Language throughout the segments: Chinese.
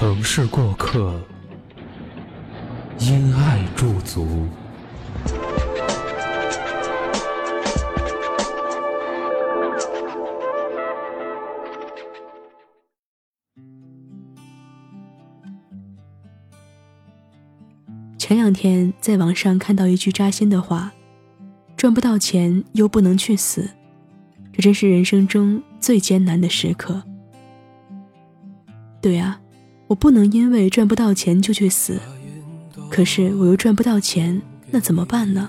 城市过客，因爱驻足。前两天在网上看到一句扎心的话：“赚不到钱又不能去死，这真是人生中最艰难的时刻。”对啊。我不能因为赚不到钱就去死，可是我又赚不到钱，那怎么办呢？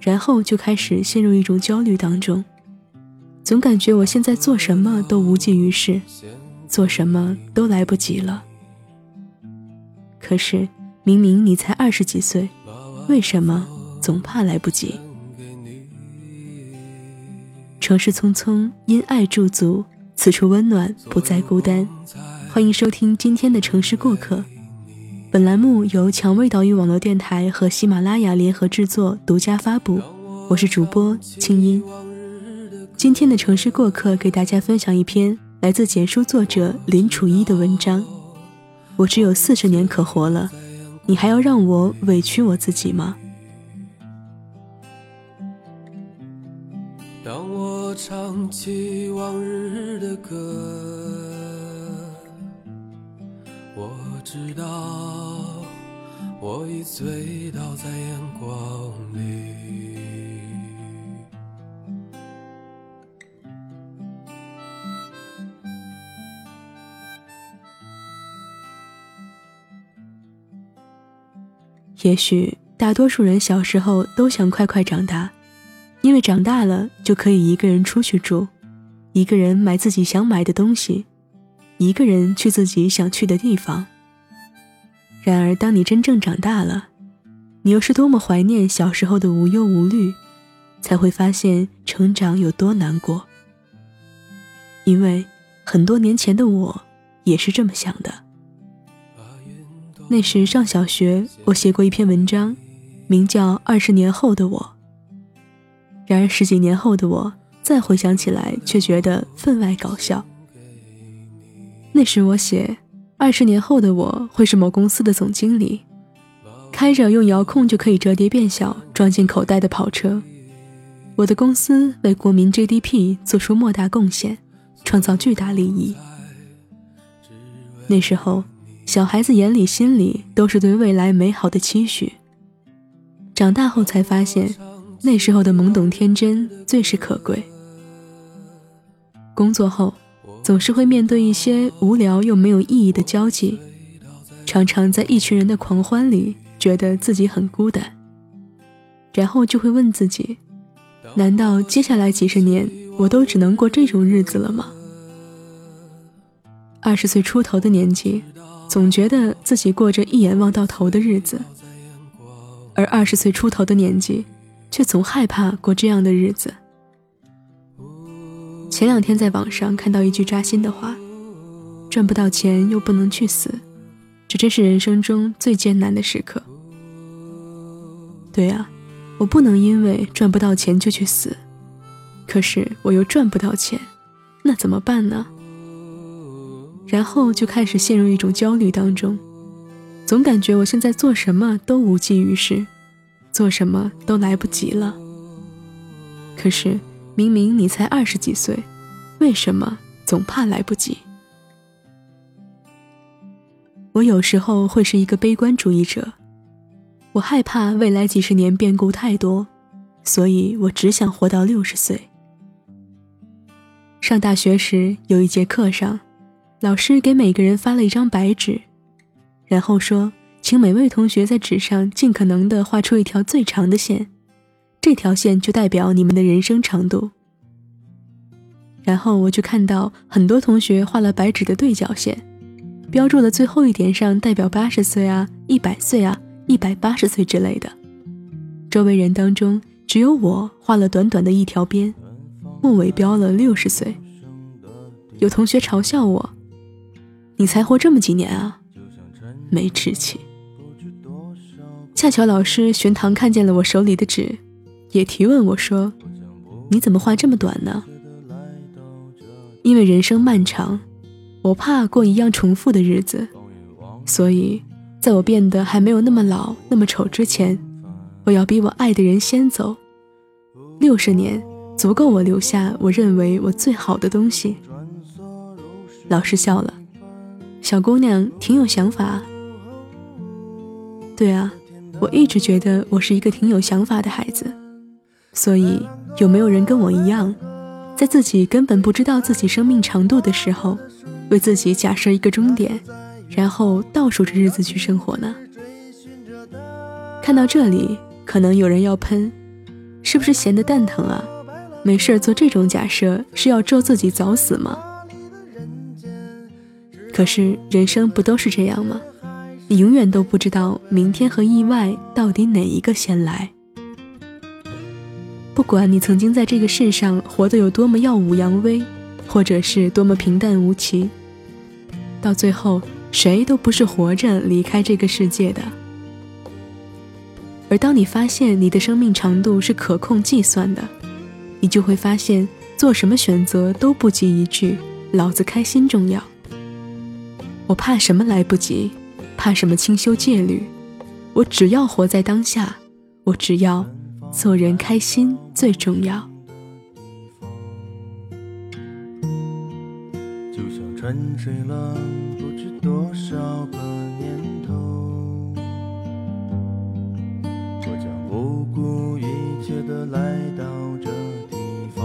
然后就开始陷入一种焦虑当中，总感觉我现在做什么都无济于事，做什么都来不及了。可是明明你才二十几岁，为什么总怕来不及？城市匆匆，因爱驻足，此处温暖，不再孤单。欢迎收听今天的城市过客。本栏目由蔷薇岛屿网络电台和喜马拉雅联合制作，独家发布。我是主播清音。今天的城市过客给大家分享一篇来自简书作者林楚一的文章。我只有四十年可活了，你还要让我委屈我自己吗？当我唱起往日的歌。我知道我已醉倒在阳光里。也许大多数人小时候都想快快长大，因为长大了就可以一个人出去住，一个人买自己想买的东西，一个人去自己想去的地方。然而，当你真正长大了，你又是多么怀念小时候的无忧无虑，才会发现成长有多难过。因为很多年前的我也是这么想的。那时上小学，我写过一篇文章，名叫《二十年后的我》。然而十几年后的我，再回想起来，却觉得分外搞笑。那时我写。二十年后的我会是某公司的总经理，开着用遥控就可以折叠变小、装进口袋的跑车。我的公司为国民 GDP 做出莫大贡献，创造巨大利益。那时候，小孩子眼里、心里都是对未来美好的期许。长大后才发现，那时候的懵懂天真最是可贵。工作后。总是会面对一些无聊又没有意义的交际，常常在一群人的狂欢里觉得自己很孤单，然后就会问自己：难道接下来几十年我都只能过这种日子了吗？二十岁出头的年纪，总觉得自己过着一眼望到头的日子，而二十岁出头的年纪，却总害怕过这样的日子。前两天在网上看到一句扎心的话：“赚不到钱又不能去死，这真是人生中最艰难的时刻。”对啊，我不能因为赚不到钱就去死，可是我又赚不到钱，那怎么办呢？然后就开始陷入一种焦虑当中，总感觉我现在做什么都无济于事，做什么都来不及了。可是。明明你才二十几岁，为什么总怕来不及？我有时候会是一个悲观主义者，我害怕未来几十年变故太多，所以我只想活到六十岁。上大学时有一节课上，老师给每个人发了一张白纸，然后说，请每位同学在纸上尽可能的画出一条最长的线。这条线就代表你们的人生长度。然后我就看到很多同学画了白纸的对角线，标注了最后一点上代表八十岁啊、一百岁啊、一百八十岁之类的。周围人当中，只有我画了短短的一条边，末尾标了六十岁。有同学嘲笑我：“你才活这么几年啊，没志气。”恰巧老师玄堂看见了我手里的纸，也提问我说：“你怎么画这么短呢？”因为人生漫长，我怕过一样重复的日子，所以在我变得还没有那么老、那么丑之前，我要比我爱的人先走。六十年足够我留下我认为我最好的东西。老师笑了，小姑娘挺有想法。对啊，我一直觉得我是一个挺有想法的孩子，所以有没有人跟我一样？在自己根本不知道自己生命长度的时候，为自己假设一个终点，然后倒数着日子去生活呢？看到这里，可能有人要喷，是不是闲得蛋疼啊？没事做这种假设是要咒自己早死吗？可是人生不都是这样吗？你永远都不知道明天和意外到底哪一个先来。不管你曾经在这个世上活得有多么耀武扬威，或者是多么平淡无奇，到最后谁都不是活着离开这个世界的。而当你发现你的生命长度是可控计算的，你就会发现做什么选择都不及一句“老子开心”重要。我怕什么来不及，怕什么清修戒律，我只要活在当下，我只要。做人开心最重要。就像沉睡了不知多少个年头，我将不顾一切的来到这地方。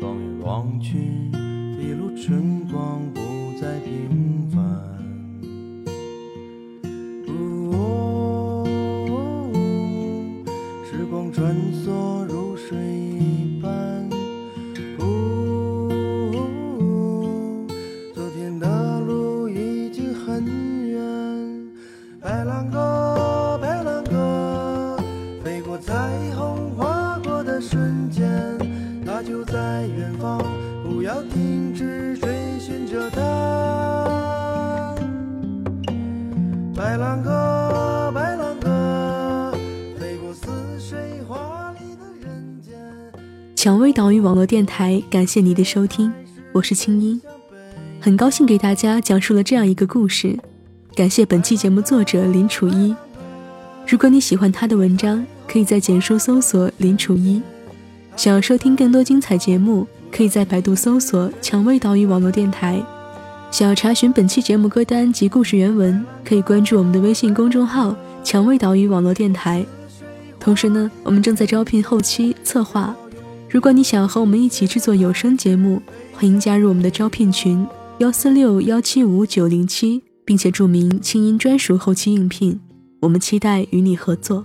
放眼望去，一路春光不再平凡。白兰鸽。白兰鸽蔷薇岛屿网络电台，感谢你的收听，我是青音，很高兴给大家讲述了这样一个故事。感谢本期节目作者林楚一。如果你喜欢他的文章，可以在简书搜索林楚一。想要收听更多精彩节目，可以在百度搜索蔷薇岛屿网络电台。想要查询本期节目歌单及故事原文，可以关注我们的微信公众号蔷薇岛屿网络电台。同时呢，我们正在招聘后期策划。如果你想和我们一起制作有声节目，欢迎加入我们的招聘群幺四六幺七五九零七，并且注明“清音专属后期应聘”，我们期待与你合作。